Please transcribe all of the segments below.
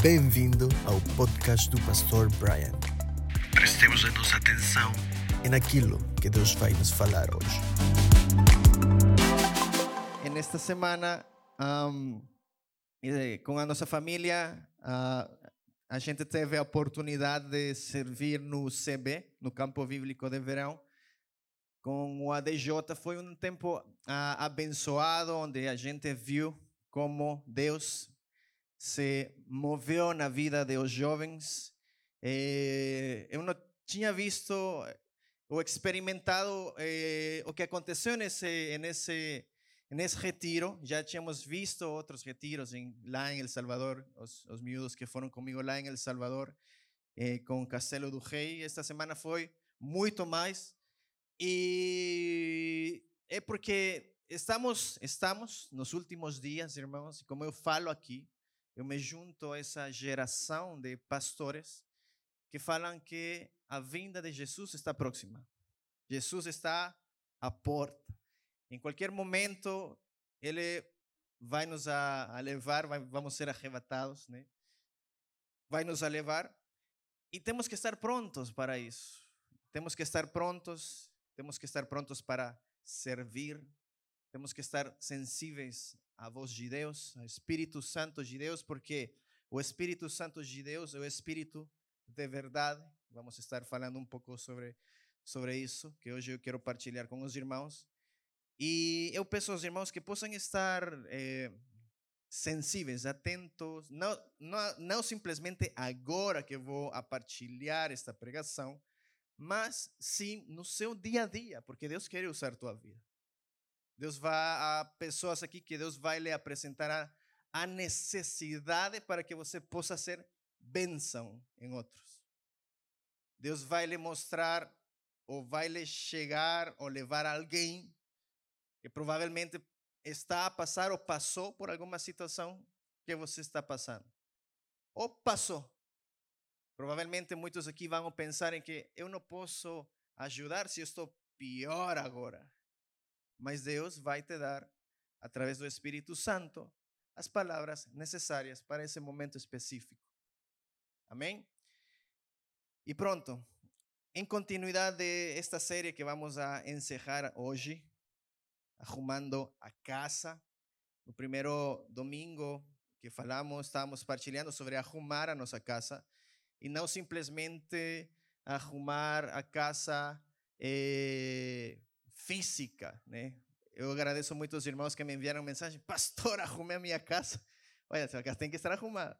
Bem-vindo ao podcast do Pastor Brian. Prestemos a nossa atenção É naquilo que Deus vai nos falar hoje. Nesta semana, um, com a nossa família, ah, a gente teve a oportunidade de servir no CB, no Campo Bíblico de Verão, com o ADJ. Foi um tempo ah, abençoado, onde a gente viu como Deus se moveu na vida dos jovens. Eh, eu não tinha visto ou experimentado eh, o que aconteceu nesse, nesse, nesse retiro. Já tínhamos visto outros retiros em, lá em El Salvador, os, os miúdos que foram comigo lá em El Salvador, eh, com Castelo do Rei. Esta semana foi muito mais. E é porque estamos, estamos nos últimos dias, irmãos, e como eu falo aqui, eu me junto a essa geração de pastores que falam que a vinda de Jesus está próxima. Jesus está à porta. Em qualquer momento, ele vai nos a, a levar, vai, vamos ser arrebatados, né? Vai nos a levar e temos que estar prontos para isso. Temos que estar prontos, temos que estar prontos para servir, temos que estar sensíveis à voz de Deus, ao Espírito Santo de Deus, porque o Espírito Santo de Deus é o Espírito de verdade. Vamos estar falando um pouco sobre, sobre isso, que hoje eu quero partilhar com os irmãos. E eu peço aos irmãos que possam estar eh, sensíveis, atentos, não, não, não simplesmente agora que eu vou a partilhar esta pregação, mas sim no seu dia a dia, porque Deus quer usar tua vida. Deus vai a pessoas aqui que Deus vai lhe apresentar a, a necessidade para que você possa ser bênção em outros. Deus vai lhe mostrar ou vai lhe chegar ou levar alguém que provavelmente está a passar ou passou por alguma situação que você está passando. Ou passou. Provavelmente muitos aqui vão pensar em que eu não posso ajudar se eu estou pior agora. Mas Deus vai te dar, através do Espírito Santo, as palavras necessárias para esse momento específico. Amém? E pronto. Em continuidade de esta série que vamos a encerrar hoje, arrumando a casa. No primeiro domingo que falamos, estávamos partilhando sobre arrumar a nossa casa e não simplesmente arrumar a casa eh, física, né? Eu agradeço muito aos irmãos que me enviaram mensagem, pastor, arrumei a minha casa. Olha, a casa tem que estar arrumada.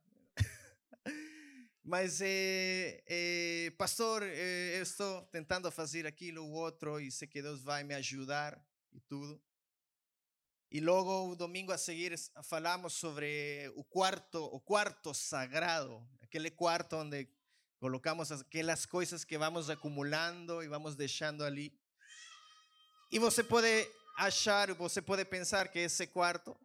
Mas, eh, eh, pastor, eh, eu estou tentando fazer aquilo ou outro e sei que Deus vai me ajudar e tudo. E logo o domingo a seguir falamos sobre o quarto, o quarto sagrado, aquele quarto onde colocamos aquelas coisas que vamos acumulando e vamos deixando ali. E você pode achar, você pode pensar que esse quarto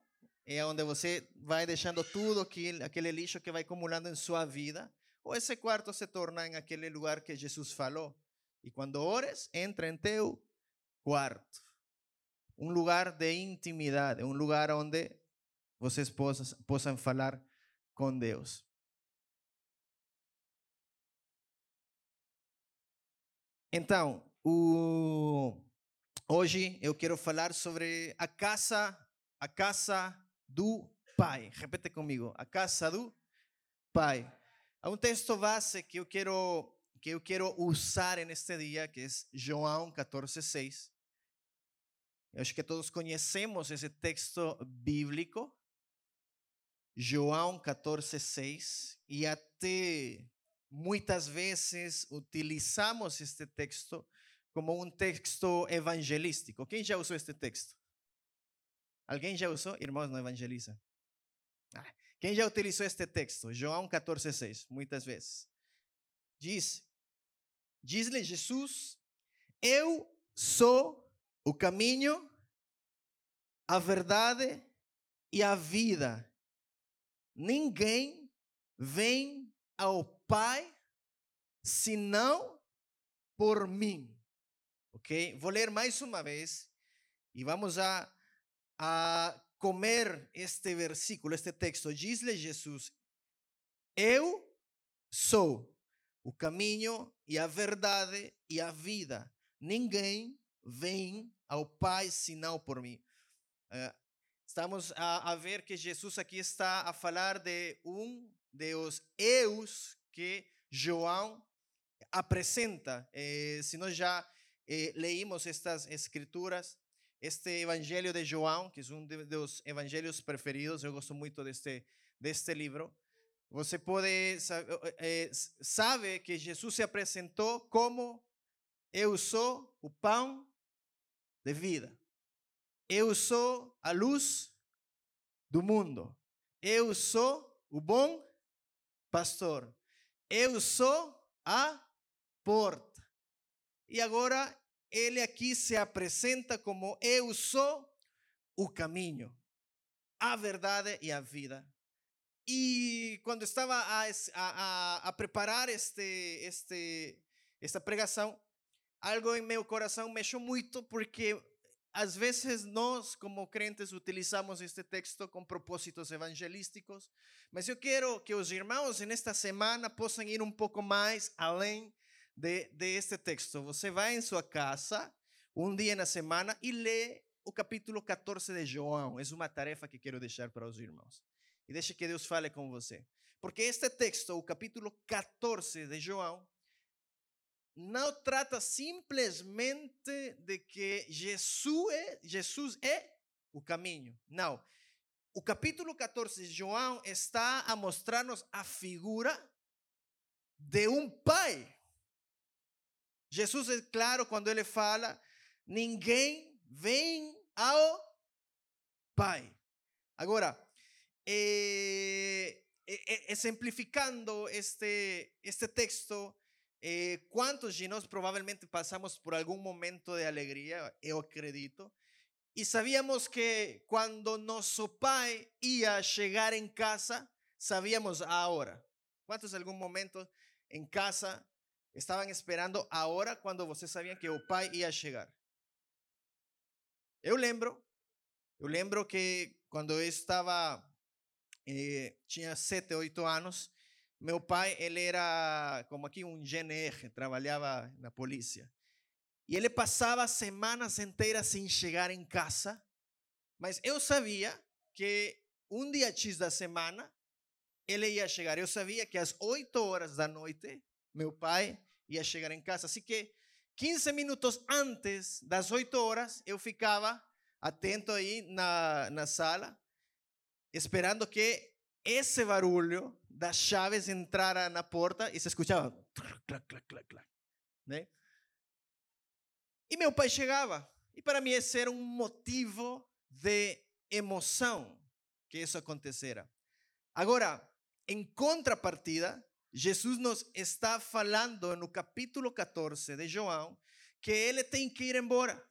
é onde você vai deixando tudo aquele, aquele lixo que vai acumulando em sua vida, ou esse quarto se torna em aquele lugar que Jesus falou. E quando ores, entra em teu quarto. Um lugar de intimidade, um lugar onde vocês possam, possam falar com Deus. Então, o, hoje eu quero falar sobre a casa, a casa do Pai. Repete comigo, a casa do Pai. Há um texto base que eu quero que eu quero usar neste dia, que é João 14:6. Eu acho que todos conhecemos esse texto bíblico. João 14:6 e até muitas vezes utilizamos este texto como um texto evangelístico. Quem já usou este texto? Alguém já usou? Irmãos, não evangeliza. Ah, quem já utilizou este texto? João 14,6, muitas vezes. Diz, diz-lhe Jesus, eu sou o caminho, a verdade e a vida. Ninguém vem ao Pai senão por mim. Ok? Vou ler mais uma vez e vamos a, a comer este versículo, este texto. Diz-lhe Jesus: Eu sou o caminho e a verdade e a vida. Ninguém vem ao Pai senão por mim. Eh, estamos a, a ver que Jesus aqui está a falar de um dos eus que João apresenta. Eh, se nós já eh, leímos estas escrituras, este evangelho de João, que é um dos evangelhos preferidos, eu gosto muito deste, deste livro. Você pode eh, sabe que Jesus se apresentou como eu sou o pão de vida. Eu sou a luz do mundo. Eu sou o bom pastor. Eu sou a porta. E agora ele aqui se apresenta como eu sou o caminho, a verdade e a vida. E quando estava a, a- a preparar este, este, esta pregação, algo em meu coração mexeu muito porque às vezes nós, como crentes, utilizamos este texto com propósitos evangelísticos, mas eu quero que os irmãos nesta semana possam ir um pouco mais além de, de este texto. Você vai em sua casa um dia na semana e lê o capítulo 14 de João. É uma tarefa que quero deixar para os irmãos. E deixe que Deus fale com você. Porque este texto, o capítulo 14 de João, não trata simplesmente de que Jesus é, Jesus é o caminho. Não. O capítulo 14 de João está a mostrar-nos a figura de um pai. Jesus é claro quando ele fala: ninguém vem ao pai. Agora, eh, eh, eh, exemplificando este, este texto, eh, quantos de nós provavelmente passamos por algum momento de alegria, eu acredito, e sabíamos que quando nosso pai ia chegar em casa, sabíamos a hora. Quantos algum momento em casa estavam esperando a hora quando você sabia que o pai ia chegar? Eu lembro, eu lembro que quando eu estava, eh, tinha sete, oito anos, meu pai, ele era como aqui um GNR, trabalhava na polícia. E ele passava semanas inteiras sem chegar em casa, mas eu sabia que um dia X da semana ele ia chegar. Eu sabia que às 8 horas da noite meu pai ia chegar em casa. Assim que 15 minutos antes das 8 horas eu ficava atento aí na, na sala, esperando que esse barulho das chaves entrara na porta e se escutava. Clac, clac, clac, clac, né? E meu pai chegava. E para mim esse era um motivo de emoção que isso acontecera. Agora, em contrapartida, Jesus nos está falando no capítulo 14 de João que ele tem que ir embora.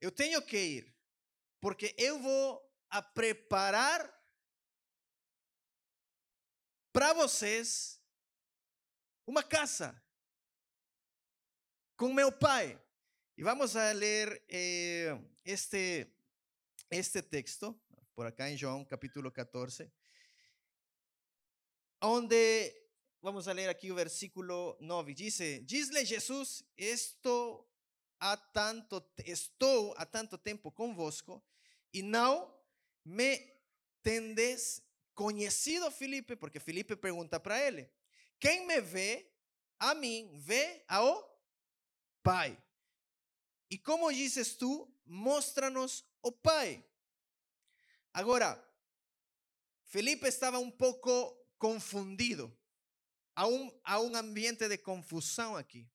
Eu tenho que ir, porque eu vou a preparar para vocês uma casa com meu pai. E vamos a ler eh, este, este texto, por acá em João capítulo 14, onde, vamos a ler aqui o versículo 9, dice, diz-lhe Jesus, estou há tanto, estou há tanto tempo convosco e não me tendes conhecido, Felipe, porque Felipe pergunta para ele, quem me vê, a mim, vê ao Pai. E como dizes tu, mostra-nos o Pai. Agora, Felipe estava um pouco confundido. Há um, há um ambiente de confusão aqui.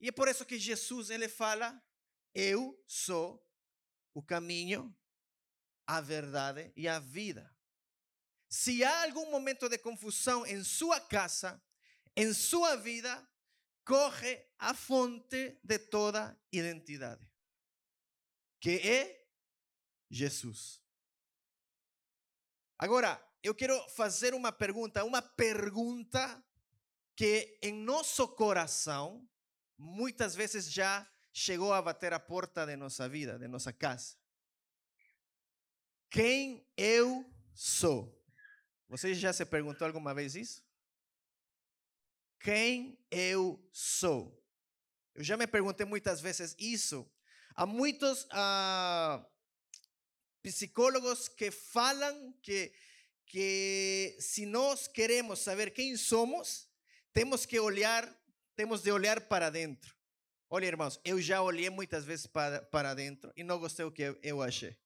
E é por isso que Jesus ele fala: Eu sou o caminho, a verdade e a vida. Se há algum momento de confusão em sua casa, em sua vida, corre a fonte de toda identidade, que é Jesus. Agora, eu quero fazer uma pergunta, uma pergunta que em nosso coração muitas vezes já chegou a bater a porta de nossa vida, de nossa casa. Quem eu sou? Você já se perguntou alguma vez isso? quem eu sou. Eu já me perguntei muitas vezes isso. Há muitos ah, psicólogos que falam que, que se nós queremos saber quem somos, temos que olhar, temos de olhar para dentro. Olha, irmãos, eu já olhei muitas vezes para, para dentro e não gostei do que eu, achei.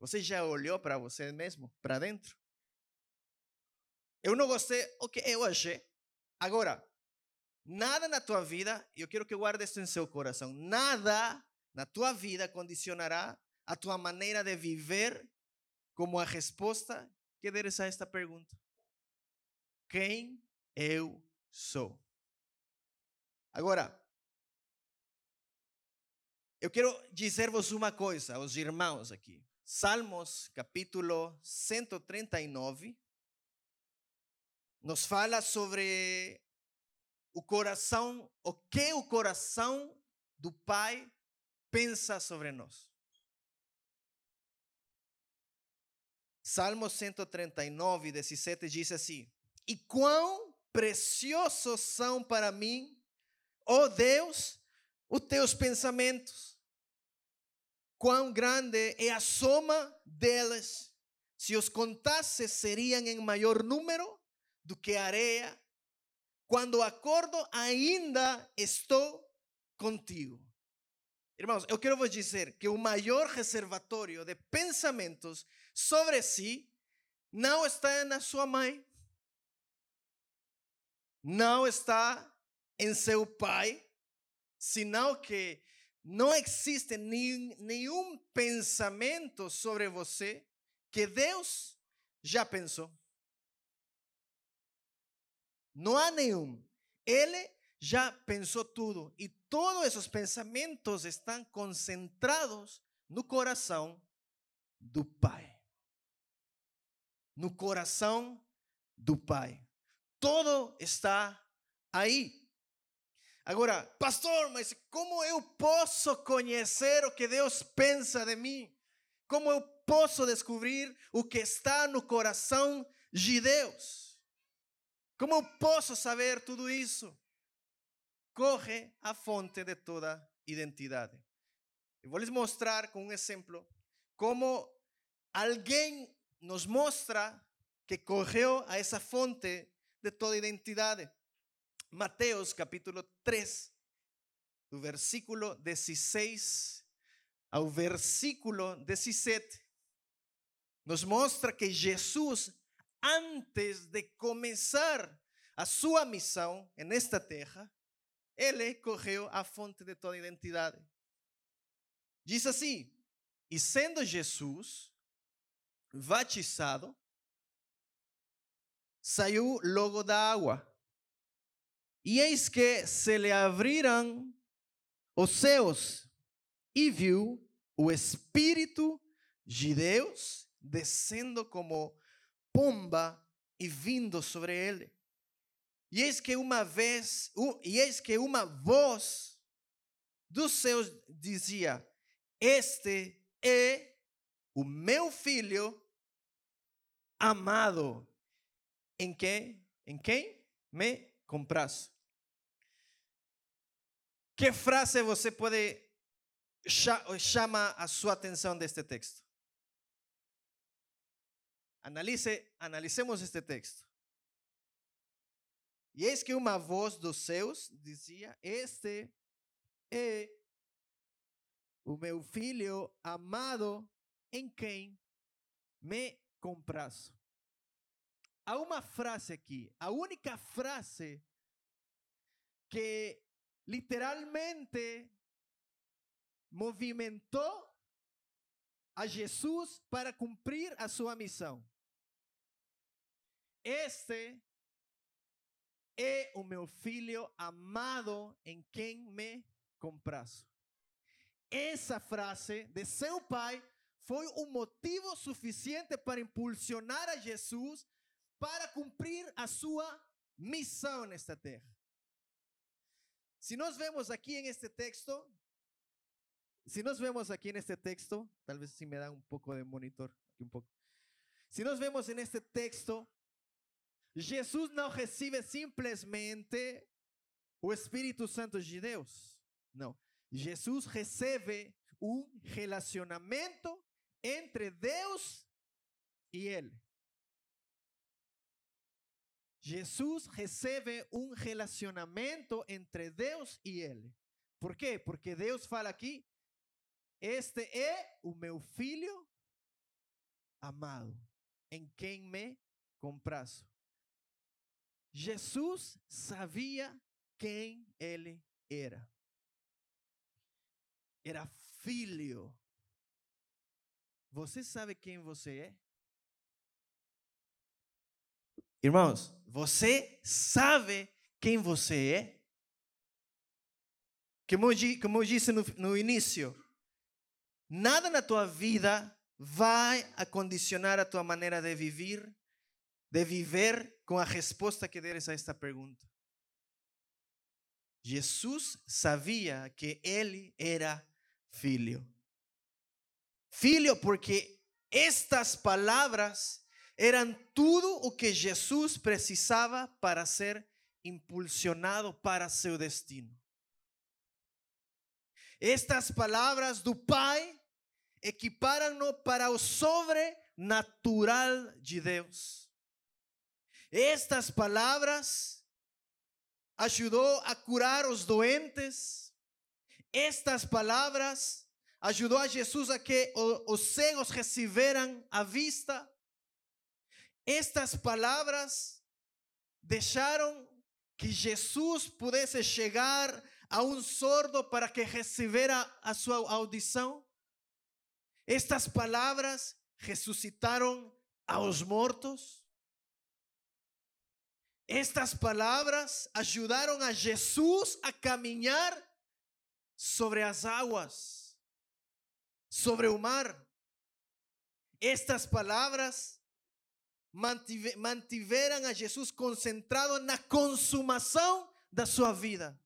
Você já olhou para você mesmo, para dentro? Eu não gostei do que eu achei. Agora, nada na tua vida, eu quero que guarde isso em seu coração, nada na tua vida condicionará a tua maneira de viver como a resposta que deres a esta pergunta. Quem eu sou? Agora, eu quero dizer-vos uma coisa, aos irmãos aqui. Salmos, capítulo 139, nos fala sobre o coração, o que o coração do Pai pensa sobre nós. Salmo 139, 17 diz assim: E quão preciosos são para mim, ó oh Deus, os teus pensamentos. Quão grande é a soma deles. Se os contasse, seriam em maior número do que areia. Quando acordo, ainda estou contigo. Irmãos, eu quero vos dizer que o maior reservatório de pensamentos sobre si não está na sua mãe, não está em seu pai, senão que não existe nenhum, pensamento sobre você que Deus já pensou. Não há nenhum. Ele já pensou tudo e todos esses pensamentos estão concentrados no coração do Pai. No coração do Pai. Todo está aí. Agora, pastor, mas como eu posso conhecer o que Deus pensa de mim? Como eu posso descobrir o que está no coração de Deus? Como eu posso saber tudo isso? corre a fonte de toda identidade. Eu vou lhes mostrar com um exemplo como alguém nos mostra que correu a essa fonte de toda identidade. Mateus capítulo 3, do versículo 16 ao versículo 17, nos mostra que Jesus, antes de começar a sua missão nesta terra, ele correu à fonte de toda identidade. Diz assim: E sendo Jesus batizado, saiu logo da água. E eis que se lhe abriram os céus e viu o Espírito de Deus descendo como pomba e vindo sobre ele. E eis que uma vez, e eis que uma voz dos céus dizia: Este é o meu filho amado, em quem, em quem me compras. Que frase você pode chama a sua atenção deste texto? Analise, analicemos este texto. E eis que uma voz dos céus dizia: Este é o meu filho amado em quem me comprazo. Há uma frase aqui, a única frase que literalmente movimentou a Jesus para cumprir a sua missão. Este é o meu filho amado em quem me comprazo. Essa frase de seu pai foi um motivo suficiente para impulsionar a Jesus para cumprir a sua missão nesta terra. Se nós vemos aqui em este texto, se nós vemos aqui neste texto, talvez si me dá um pouco de monitor, aqui um pouco. Se nós vemos en este texto, Jesus não recebe simplesmente o Espírito Santo de Deus. Não. Jesus recebe um relacionamento entre Deus e ele. Jesus recebe um relacionamento entre Deus e ele. Por quê? Porque Deus fala aqui: Este é o meu filho amado, em quem me comprazo. Jesus sabia quem ele era. Era filho. Você sabe quem você é? Irmãos, você sabe quem você é? Como, como eu disse no, no início, nada na tua vida vai acondicionar a tua maneira de viver, de viver com a resposta que deres a esta pergunta. Jesus sabia que ele era filho. Filho, porque estas palavras eram tudo o que Jesus precisava para ser impulsionado para seu destino. Estas palavras do Pai equiparam-no para o sobrenatural de Deus. Estas palavras ajudou a curar os doentes. Estas palavras ajudou a Jesus a que os cegos receberam a vista. Estas palavras deixaram que Jesus pudesse chegar a um sordo para que recebera a sua audição. Estas palavras ressuscitaram aos mortos. Estas palavras ajudaram a Jesus a caminhar sobre as águas, sobre o mar. Estas palavras mantiveram a Jesus concentrado na consumação da sua vida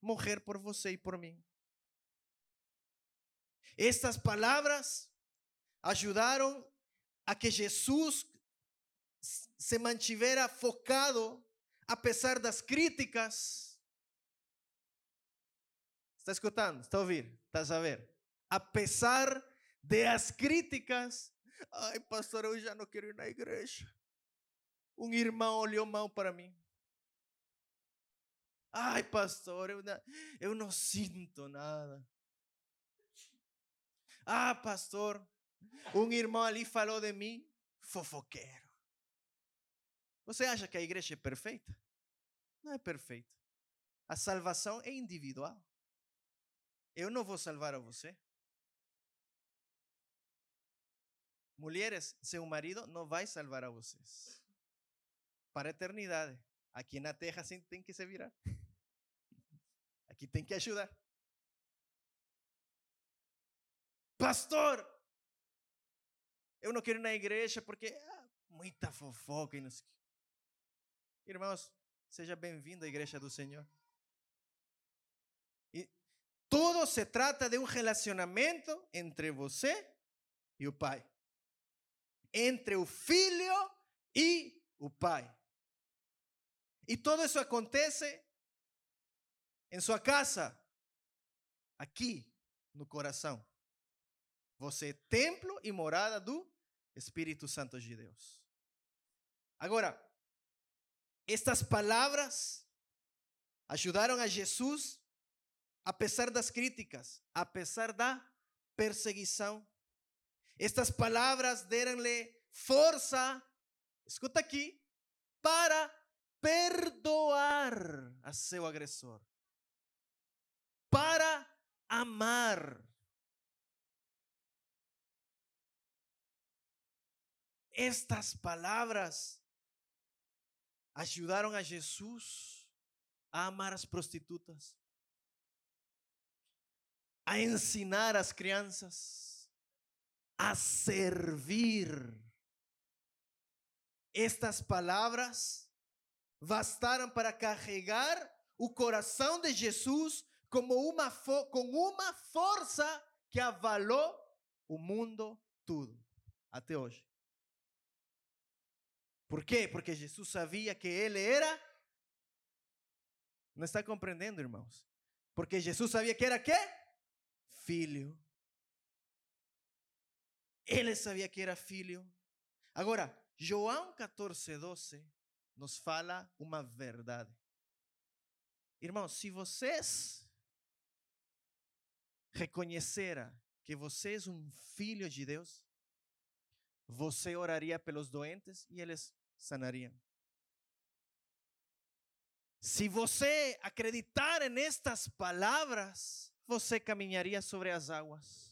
morrer por você e por mim. Estas palavras ajudaram a que Jesus se mantivera focado apesar das críticas. Está escutando? Está a ouvir? Está a ver? Apesar de as críticas, ai pastor, eu já não quero ir na igreja. Um irmão olhou mal para mim. Ai, pastor, eu não, eu não sinto nada. Ah, pastor, um irmão ali falou de mim, fofoqueiro. Você acha que a igreja é perfeita? Não é perfeita. A salvação é individual. Eu não vou salvar a você. Mulheres, seu marido não vai salvar a vocês. Para a eternidade. Aqui na terra sim tem que se virar. Aqui tem que ajudar. Pastor, eu não quero ir na igreja porque ah, muita fofoca e não sei. Irmãos, seja bem-vindo à igreja do Senhor. E tudo se trata de um relacionamento entre você e o Pai. Entre o filho e o Pai. E todo isso acontece em sua casa, aqui no coração. Você é templo e morada do Espírito Santo de Deus. Agora, estas palavras ajudaram a Jesus, apesar das críticas, apesar da perseguição. Estas palavras deram-lhe força, escuta aqui, para perdoar a seu agressor, para amar. Estas palavras ajudaram a Jesus a amar as prostitutas, a ensinar as crianças, a servir. Estas palavras bastaram para carregar o coração de Jesus como uma com uma força que avalou o mundo tudo até hoje. Por quê? Porque Jesus sabia que ele era. Não está compreendendo, irmãos? Porque Jesus sabia que era quê? Filho. Ele sabia que era filho. Agora, João 14, 12 nos fala uma verdade. Irmãos, se vocês reconheceram que você é um filho de Deus, você oraria pelos doentes e eles sanariam. Se você acreditar nestas palavras, você caminharia sobre as águas.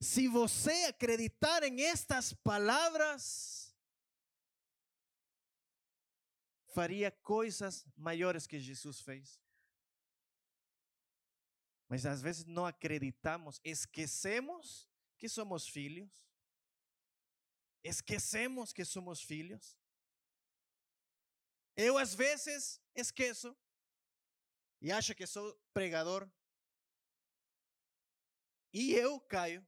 Se você acreditar em estas palavras, faria coisas maiores que Jesus fez. Mas às vezes não acreditamos, esquecemos que somos filhos. Esquecemos que somos filhos. Eu às vezes esqueço e acho que sou pregador. E eu caio.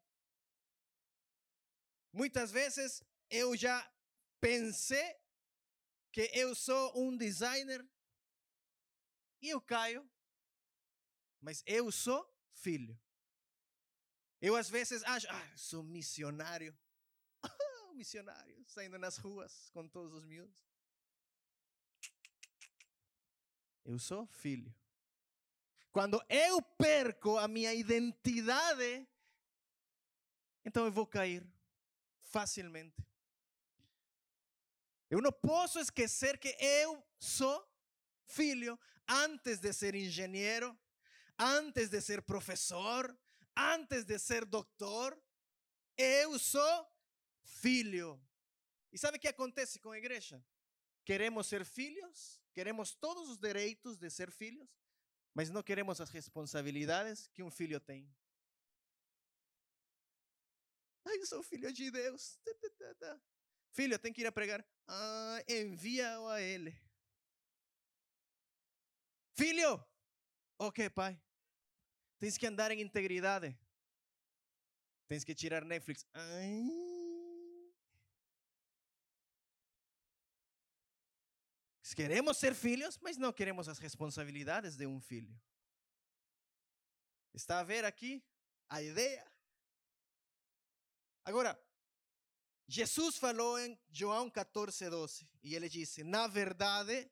Muitas vezes eu já pensei que eu sou um designer e eu caio, mas eu sou filho. Eu às vezes acho, ah, sou missionário. missionário, saindo nas ruas com todos os miúdos. Eu sou filho. Quando eu perco a minha identidade, então eu vou cair facilmente. Eu não posso esquecer que eu sou filho antes de ser engenheiro, antes de ser professor, antes de ser doutor. Eu sou filho. E sabe o que acontece com a igreja? Queremos ser filhos, queremos todos os direitos de ser filhos, mas não queremos as responsabilidades que um filho tem. Ai, eu sou filho de Deus. Filho, tem que ir a pregar. Ah, envia-o a ele. Filho, ok, pai. Tens que andar em integridade. Tens que tirar Netflix. Ai. Queremos ser filhos, mas não queremos as responsabilidades de um filho. Está a ver aqui a ideia? Agora, Jesus falou em João 14, 12, e ele disse: Na verdade,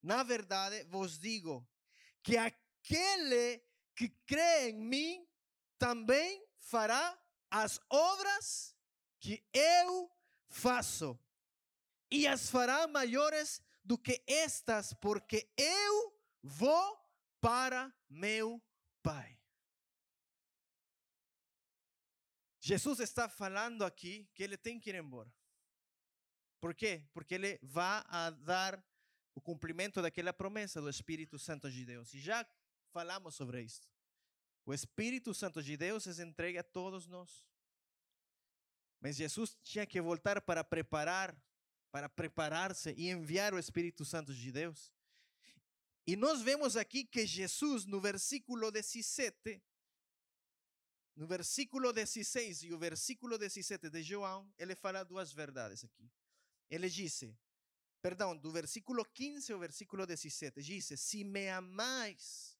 na verdade vos digo que aquele que crê em mim também fará as obras que eu faço, e as fará maiores do que estas, porque eu vou para meu Pai. Jesus está falando aqui que ele tem que ir embora. Por quê? Porque ele vai a dar o cumprimento daquela promessa do Espírito Santo de Deus. E já falamos sobre isso. O Espírito Santo de Deus é entregue a todos nós. Mas Jesus tinha que voltar para preparar para preparar-se e enviar o Espírito Santo de Deus. E nós vemos aqui que Jesus, no versículo 17, no versículo 16 e o versículo 17 de João, ele fala duas verdades aqui. Ele disse, perdão, do versículo 15 ao versículo 17, disse: Se me amais,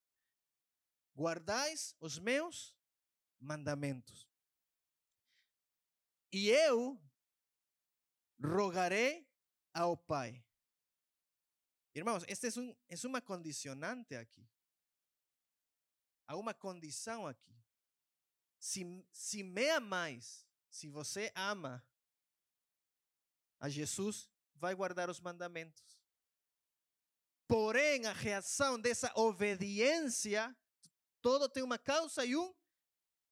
guardais os meus mandamentos. E eu rogaré ao Pai. Irmãos, esta é, um, é uma condicionante aqui. Há uma condição aqui. Se, se me amais, se você ama a Jesus, vai guardar os mandamentos. Porém, a reação dessa obediência, todo tem uma causa e um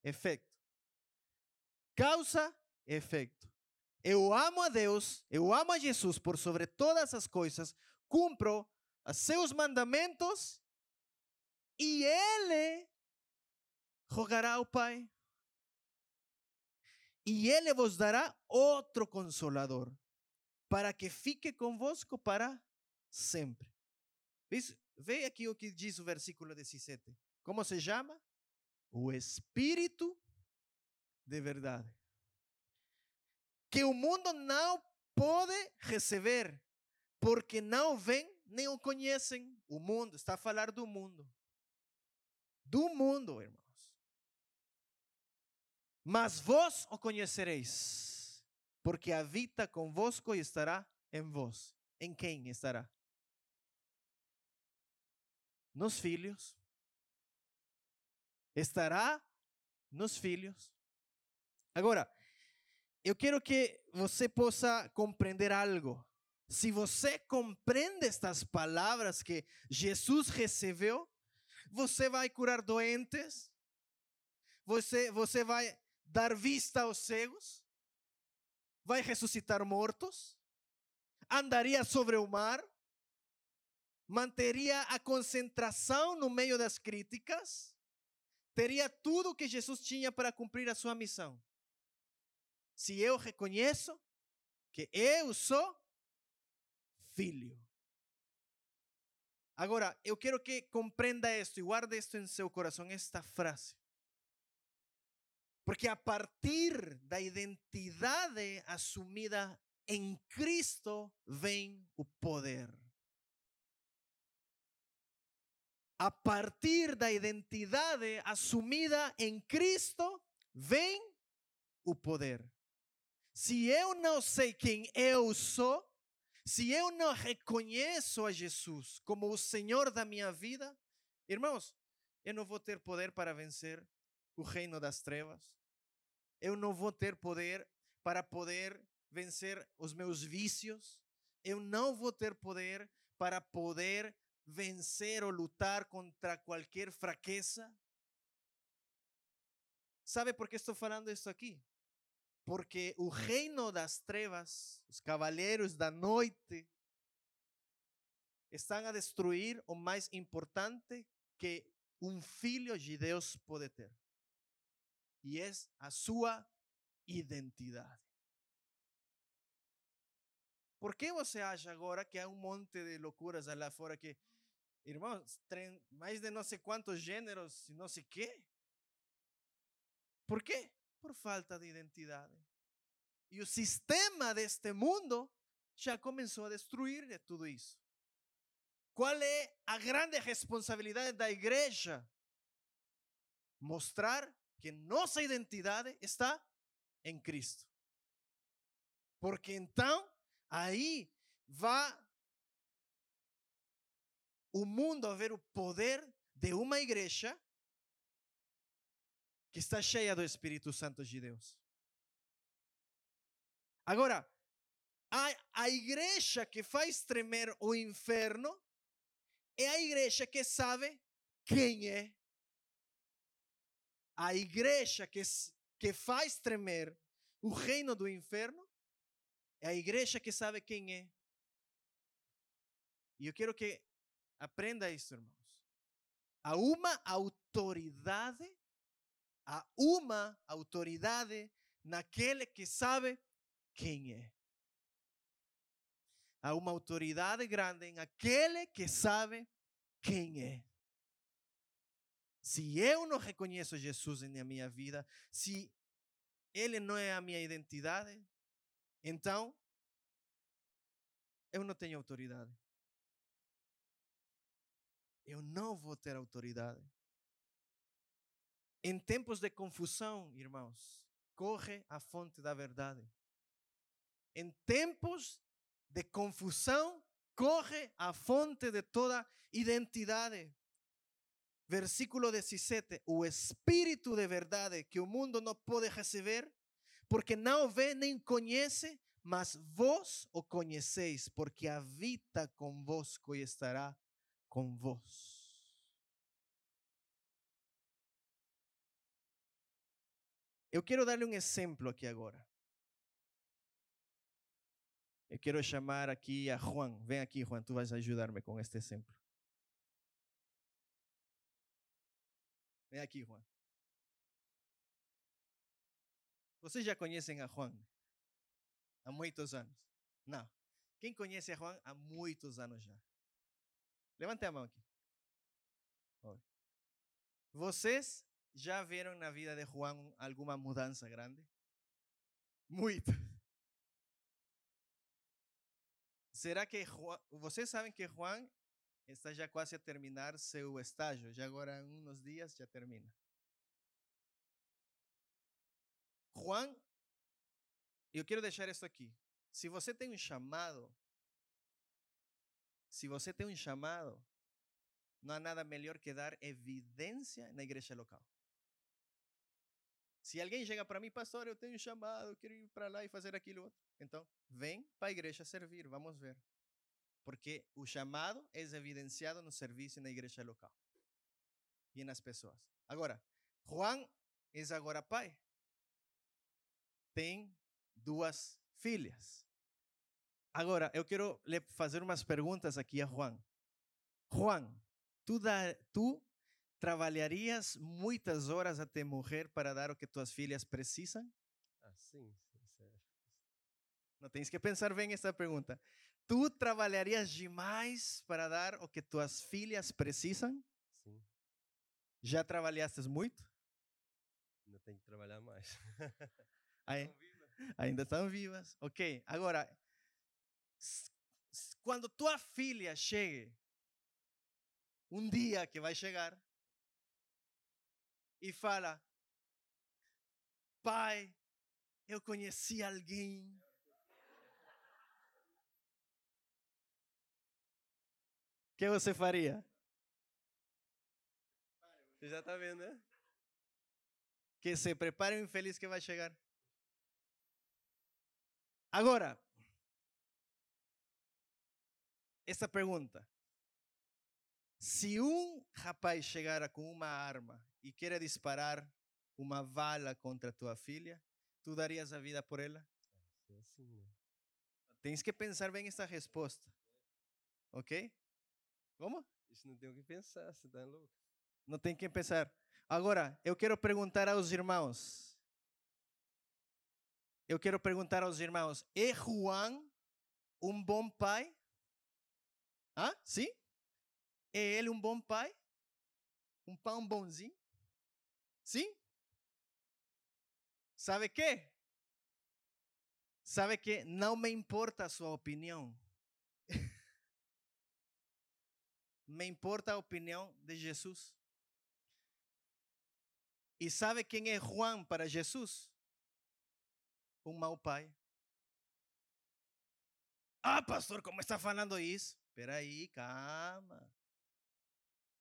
efeito. Causa, efeito. Eu amo a Deus, eu amo a Jesus por sobre todas as coisas, cumpro os seus mandamentos e Ele rogará ao Pai. E Ele vos dará outro consolador, para que fique convosco para sempre. Vê aqui o que versículo 17. Como se chama? O Espírito de verdade que o mundo não pode receber, porque não vem nem o conhecem. O mundo, está a falar do mundo. Do mundo, irmãos. Mas vós o conhecereis, porque habita convosco e estará em vós. Em quem estará? Nos filhos. Estará nos filhos. Agora, eu quero que você possa compreender algo. Se você compreende estas palavras que Jesus recebeu, você vai curar doentes, você, você vai dar vista aos cegos, vai ressuscitar mortos, andaria sobre o mar, manteria a concentração no meio das críticas, teria tudo que Jesus tinha para cumprir a sua missão. Se eu reconheço que eu sou filho. Agora, eu quero que compreenda isto e guarde isto em seu coração, esta frase. Porque a partir da identidade assumida em Cristo vem o poder. A partir da identidade assumida em Cristo vem o poder. Se eu não sei quem eu sou, se eu não reconheço a Jesus como o Senhor da minha vida, irmãos, eu não vou ter poder para vencer o reino das trevas. Eu não vou ter poder para poder vencer os meus vícios. Eu não vou ter poder para poder vencer ou lutar contra qualquer fraqueza. ¿Sabe por que estou falando isso aqui? Porque o reino das trevas, os cavaleiros da noite, estão a destruir o mais importante que um filho de Deus pode ter. E é a sua identidade. Por que você acha agora que há um monte de loucuras lá fora que, irmãos, mais de não sei quantos gêneros e não sei quê? Por quê? por falta de identidade. E o sistema deste mundo já começou a destruir de tudo isso. Qual é a grande responsabilidade da igreja? Mostrar que nossa identidade está em Cristo. Porque então aí vai o mundo a ver o poder de uma igreja que está cheia do Espírito Santo de Deus. Agora, a, a igreja que faz tremer o inferno é a igreja que sabe quem é. A igreja que, que faz tremer o reino do inferno é a igreja que sabe quem é. E eu quero que aprenda isso, irmãos. Há uma autoridade Há uma autoridade naquele que sabe quem é. Há uma autoridade grande em aquele que sabe quem é. Se eu não reconheço Jesus na minha vida, se Ele não é a minha identidade, então eu não tenho autoridade. Eu não vou ter autoridade. Em tempos de confusão, irmãos, corre a fonte da verdade. Em tempos de confusão, corre a fonte de toda identidade. Versículo 17: O Espírito de verdade que o mundo não pode receber, porque não vê nem conhece, mas vós o conheceis, porque habita convosco e estará com vós. Eu quero dar-lhe um exemplo aqui agora. Eu quero chamar aqui a Juan. Vem aqui, Juan, tu vais ajudar-me com este exemplo. Vem aqui, Juan. Vocês já conhecem a Juan? Há muitos anos? Não. Quem conhece a Juan há muitos anos já? Levante a mão aqui. Vocês já viram na vida de Juan alguma mudança grande? Muito. será que Juan, vocês sabem que Juan está já quase a terminar seu estágio, já agora em uns dias já termina. Juan, eu quero deixar isso aqui. Se você tem um chamado, se você tem um chamado, não há nada melhor que dar evidência na igreja local. Se alguém chega para mim, pastor, eu tenho um chamado, eu quero ir para lá e fazer aquilo outro. Então, vem para a igreja servir, vamos ver. Porque o chamado é evidenciado no serviço na igreja local e nas pessoas. Agora, Juan é agora pai. Tem duas filhas. Agora, eu quero lhe fazer umas perguntas aqui a Juan. Juan, tu, da, tu trabalharias muitas horas até morrer para dar o que tuas filhas precisam? Ah, sim, sério. Não tens que pensar bem essa pergunta. Tu trabalharias demais para dar o que tuas filhas precisam? Sim, Já trabalhaste muito? ainda tenho que trabalhar mais. Ai- ainda estão vivas. Ok, agora, quando tua filha chegue, um dia que vai chegar, e fala: Pai, eu conheci alguém. Que você faria? Você já tá vendo, né? Que se prepare o infeliz que vai chegar. Agora, essa pergunta. Se um rapaz chegara com uma arma e queira disparar uma bala contra tua filha, tu darias a vida por ela? Assim, né? Tens que pensar bem essa resposta. Ok? Como? Isso não tem o que pensar, você tá louco? Não tem que pensar. Agora, eu quero perguntar aos irmãos. Eu quero perguntar aos irmãos: é Juan um bom pai? Ah, sim? É ele um bom pai? Um pão bonzinho? Sim? Sabe que? Sabe que não me importa a sua opinião. Me importa a opinião de Jesus. E sabe quem é Juan para Jesus? Um mau pai. Ah, pastor, como está falando isso? Espera aí, calma.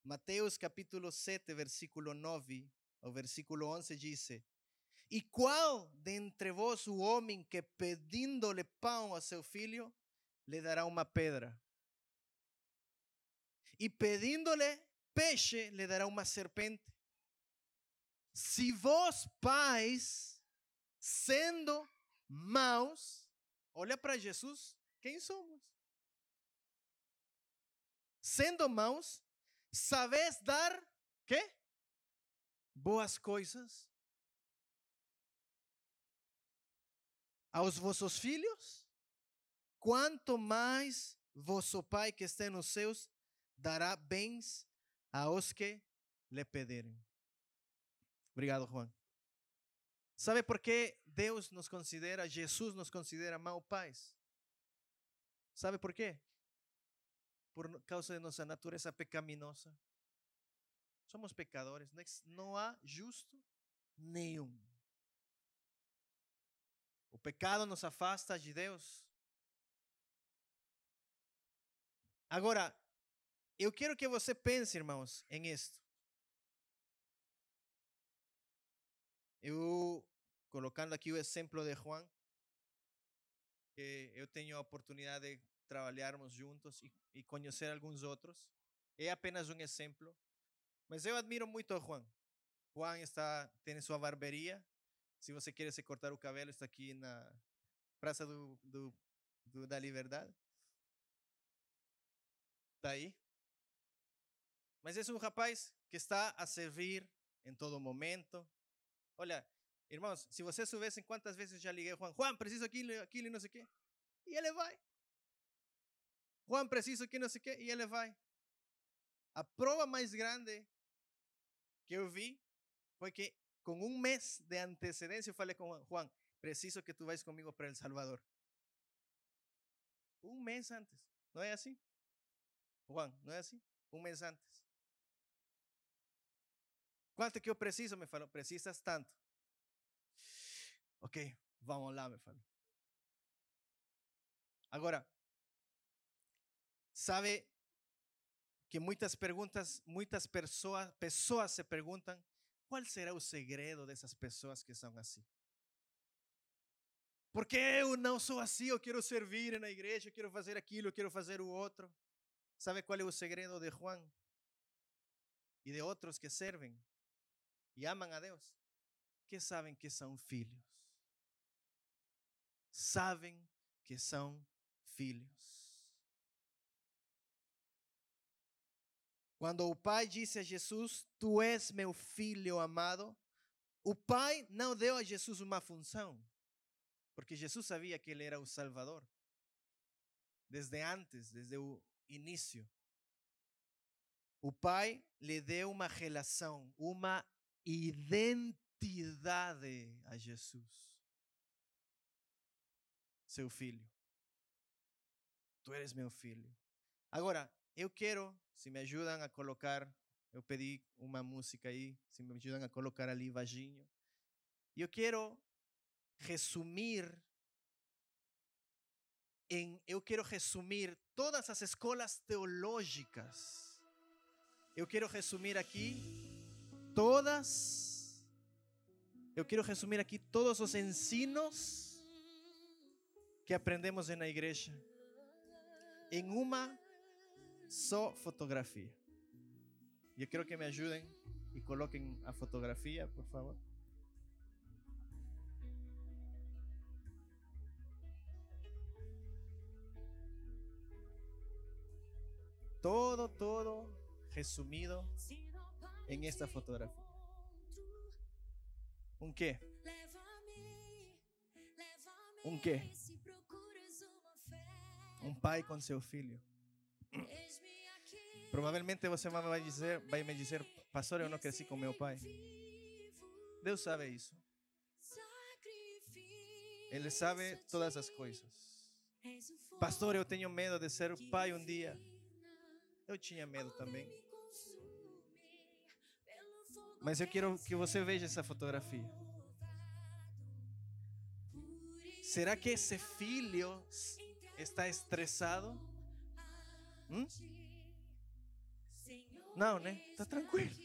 Mateus capítulo 7, versículo 9 ao versículo 11 diz: E qual de entre vós o homem que pedindo-lhe pão a seu filho lhe dará uma pedra? E pedindo-lhe peixe lhe dará uma serpente? Se vós, pais, sendo maus, olha para Jesus, quem somos? Sendo maus, sabes dar quê? Boas coisas aos vossos filhos? Quanto mais vosso Pai que está nos céus dará bens aos que lhe pedirem. Obrigado, Juan. ¿Sabe por qué Deus nos considera, Jesus nos considera mau pais? ¿Sabe por qué? Por causa de nossa natureza pecaminosa. Somos pecadores, não há justo nenhum. O pecado nos afasta de Deus. Agora, eu quero que você pense, irmãos, em isto. Eu, colocando aqui o exemplo de Juan, que eu tenho a oportunidade de trabalharmos juntos e, e conhecer alguns outros. É apenas um exemplo, mas eu admiro muito a Juan. Juan está tem sua barberia. Se você quer se cortar o cabelo, está aqui na Praça do, do, do- da Liberdade. Está aí. Mas é um rapaz que está a servir em todo momento. Olha, irmãos, se vocês soubessem quantas vezes já liguei Juan, Juan, preciso aquilo, aquilo e não sei o quê. E ele vai. Juan, preciso aqui, não sei o quê. E ele vai. A prova mais grande que eu vi foi que com um mês de antecedência eu falei com Juan, Juan, preciso que tu vais comigo para El Salvador. um mês antes. Não é assim? Juan, não é assim? Um mês antes. Quanto que eu preciso? Me falou, precisas tanto. Ok, vamos lá, me falou. Agora, sabe que muitas perguntas, muitas pessoas, pessoas se perguntam qual será o segredo dessas pessoas que são assim. Porque eu não sou assim, eu quero servir na igreja, eu quero fazer aquilo, eu quero fazer o outro. ¿Sabe cuál es el segredo de Juan y de otros que sirven y aman a Dios? Que saben que son filhos. Saben que son filhos. Quando o pai disse a Jesus: Tu és meu filho amado, o pai não deu a Jesus uma função, porque Jesus sabia que ele era o Salvador. Desde antes, desde o início. O pai lhe deu uma relação, uma identidade a Jesus. Seu filho. Tu eres meu filho. Agora, eu quero, se me ajudam a colocar, eu pedi uma música aí, se me ajudam a colocar ali vaginho. Eu quero resumir em, eu quero resumir todas as escolas teológicas. Eu quero resumir aqui todas. Eu quero resumir aqui todos os ensinos que aprendemos na igreja em uma só fotografia. E eu quero que me ajudem e coloquem a fotografia, por favor. Todo, todo resumido en esta fotografía. ¿Un qué? Um quê? Um pai com seu filho. Provavelmente você vai dizer, vai me dizer, pastor, eu não cresci com meu pai. Deus sabe isso. Ele sabe todas as coisas. Pastor, eu tenho medo de ser pai um dia. Eu tinha medo também. Mas eu quero que você veja essa fotografia. Será que esse filho está estressado? Hum? Não, né? Tá tranquilo.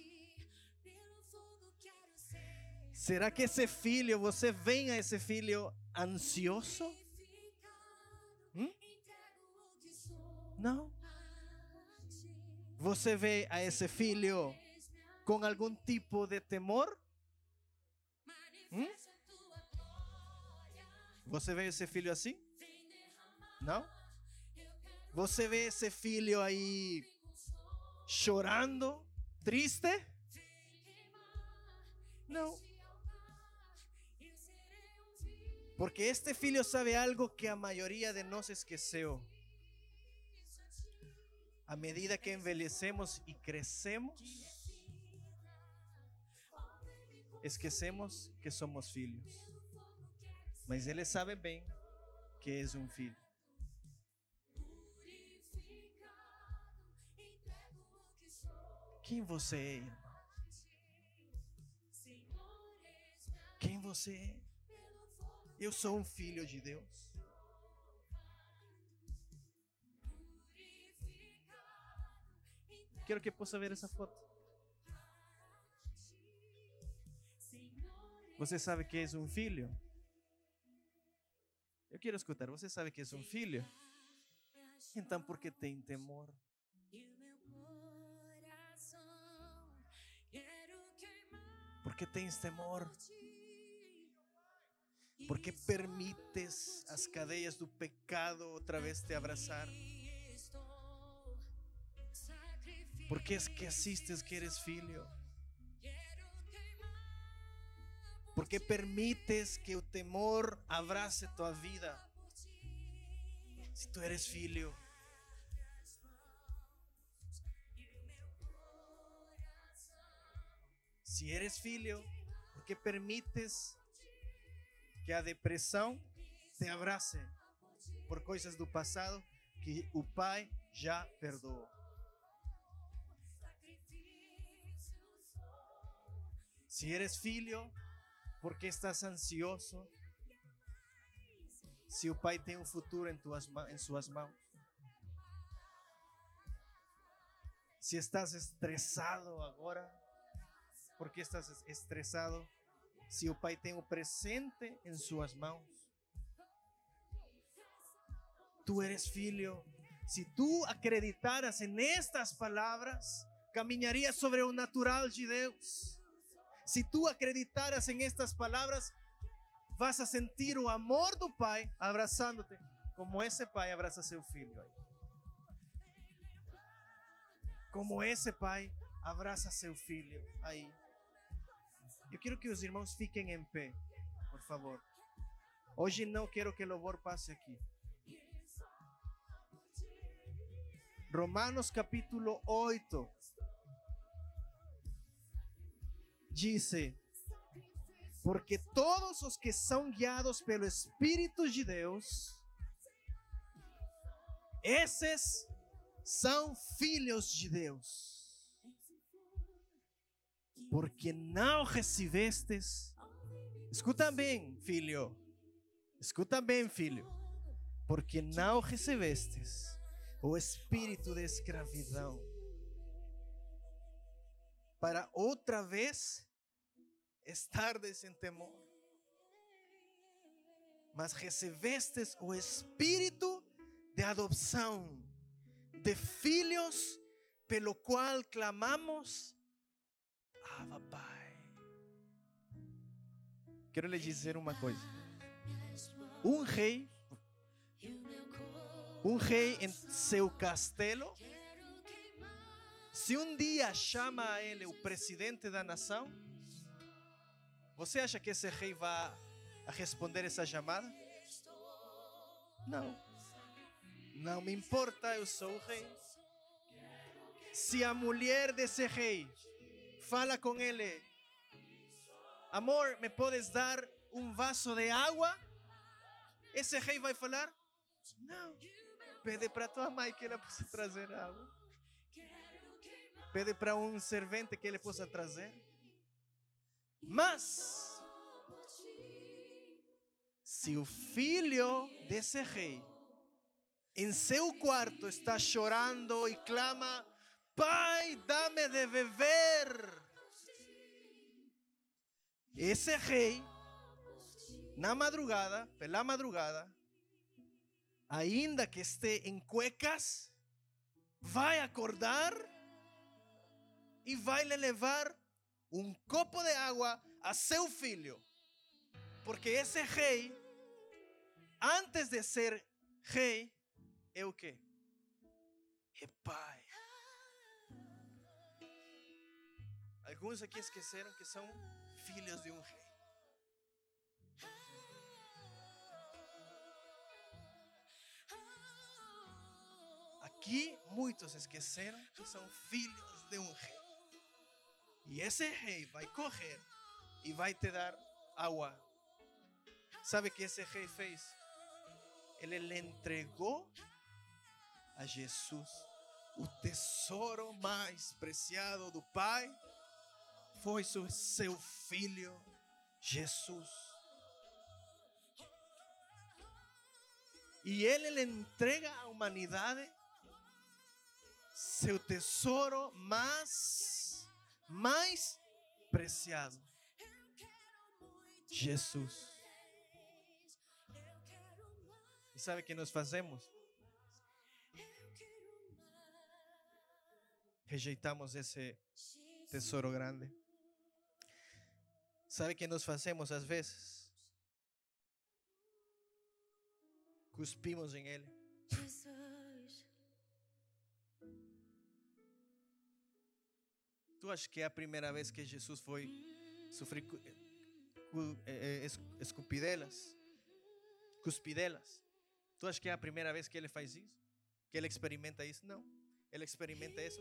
Será que esse filho, você vem a esse filho ansioso? Hum? Não. Você vê a esse filho com algum tipo de temor? Hum? Você vê esse filho assim? Não? Você vê esse filho aí chorando, triste? Não. Porque este filho sabe algo que a maioria de nós esqueceu. A medida que envelhecemos y crecemos, esquecemos que somos filhos. Mas ele sabe bem que és um filho. Quem você é, irmão? Quem você é? Eu sou um filho de Deus. Quero que possa ver essa foto. Você sabe que és um filho? Eu quero escutar. Você sabe que és um filho? Então por que tem temor? Por que tens temor? Por que permites as cadeias do pecado outra vez te abraçar? Por que esqueciste que eres filho? Por que permites que o temor abrace tua vida? Se tu eres filho. Se eres filho, por que permites que a depressão te abrace? por coisas do passado que o Pai já perdoou. Se eres filho, por que estás ansioso? Se o Pai tem um futuro em, tuas, em suas mãos. Se estás estressado agora, por que estás es- estressado? Se o Pai tem o presente em suas mãos. Tu eres filho. Se tu acreditaras en estas palavras, caminharías sobre o natural de. Se tu acreditaras en estas palavras, vas a sentir o amor do Pai abraçando-te, como esse pai abraça seu filho. Como esse pai abraça seu filho aí. Eu quero que os irmãos fiquem em pé, por favor. Hoje não quero que o louvor passe aqui. Romanos capítulo 8 dice: Porque todos os que são guiados pelo Espírito de Deus, esses são filhos de Deus. Porque não recebestes, escuta bem, filho, escuta bem, filho, porque não recebestes o espírito de escravidão para outra vez estardes em temor. Mas recebestes o espírito de adopção de filhos, pelo qual clamamos, Abba Pai. Quero lhe dizer uma coisa. Um rei, um rei em seu castelo, se um dia chama a ele o presidente da nação, você acha que esse rei vai responder essa chamada? Não. Não me importa, eu sou o rei. Se a mulher desse rei fala com ele, amor, me podes dar um vaso de água? Esse rei vai falar, não. Pede para tua mãe que ela possa trazer água. Pede para um servente que ele possa trazer. Mas, se o filho desse rei em seu quarto está chorando e clama: Pai, dá-me de beber. Esse rei, na madrugada, pela madrugada, ainda que esteja em cuecas, vai acordar e vai lhe levar um copo de água a seu filho. Porque esse rei, antes de ser rei, é o quê? É pai. Alguns aqui esqueceram que são filhos de um rei. Aqui muitos esqueceram que são filhos de um rei. E esse rei vai correr e vai te dar água. Sabe o que esse rei fez? Ele lhe entregou a Jesus o tesouro mais preciado do Pai. Foi seu filho, Jesus. E ele lhe entrega à humanidade seu tesouro mais, mais preciado. Jesus. E sabe o que nós fazemos? Rejeitamos esse tesouro grande. Sabe o que nós fazemos às vezes? Cuspimos em ele. Tu acha que é a primeira vez que Jesus foi sofrer eh, eh, es- escupidelas? Cuspidelas. Tu acha que é a primeira vez que ele faz isso? Que ele experimenta isso? Não. Ele experimenta isso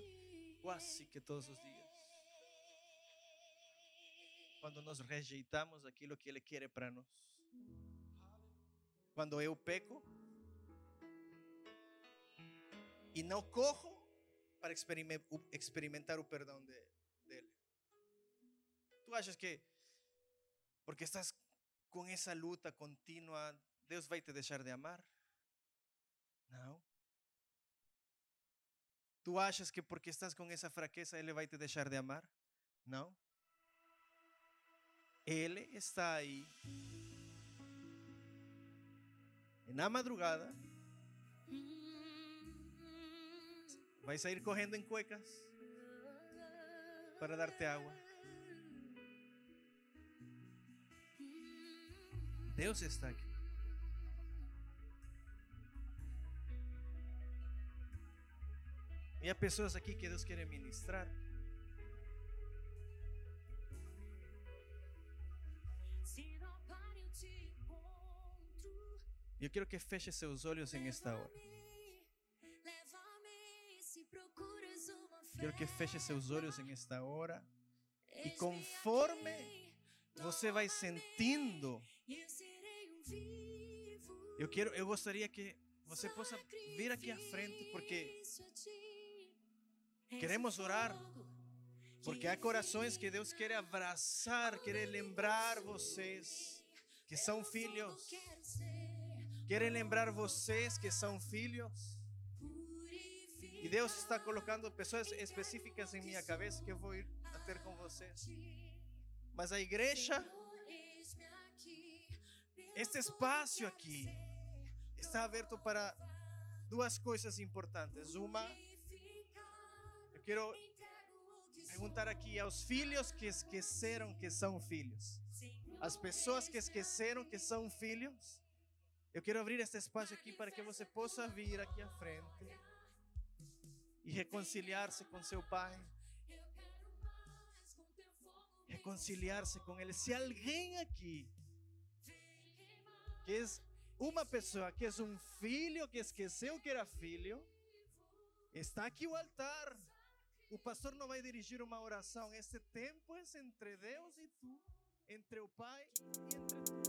quase que todos os dias. Quando nós rejeitamos aquilo que ele quer para nós. Quando eu peco, e não corro para experimentar o perdão de, dele. Tu achas que porque estás com essa luta contínua, Deus vai te deixar de amar? Não. Tu achas que porque estás com essa fraqueza, Ele vai te deixar de amar? Não. Ele está aí na madrugada, vai sair correndo em cuecas para darte agua. Deus está aqui. E há pessoas aqui que Deus quer ministrar. Eu quero que feche seus olhos em esta hora. Quero que feche seus olhos em esta hora. E conforme você vai sentindo, eu quero, eu gostaria que você possa vir aqui à frente porque. Queremos orar, porque há corações que Deus quer abraçar, quer lembrar vocês que são filhos. Querem lembrar vocês que são filhos. E Deus está colocando pessoas específicas em minha cabeça que eu vou ir a ter com vocês. Mas a igreja, este espaço aqui, está aberto para duas coisas importantes. Uma, eu quero perguntar aqui aos filhos que esqueceram que são filhos. As pessoas que esqueceram que são filhos. Eu quero abrir este espaço aqui para que você possa vir aqui à frente e reconciliar-se com seu pai, reconciliar-se com ele. Se alguém aqui que uma pessoa que é um filho que esqueceu que era filho, está aqui o altar. O pastor não vai dirigir uma oração. Este tempo é entre Deus e tu, entre o pai e entre tu.